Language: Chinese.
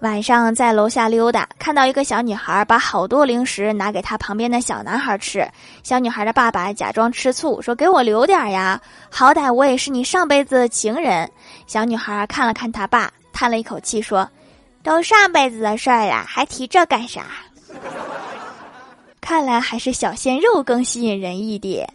晚上在楼下溜达，看到一个小女孩把好多零食拿给她旁边的小男孩吃。小女孩的爸爸假装吃醋，说：“给我留点呀，好歹我也是你上辈子的情人。”小女孩看了看他爸，叹了一口气说：“都上辈子的事儿呀，还提这干啥？看来还是小鲜肉更吸引人一点。”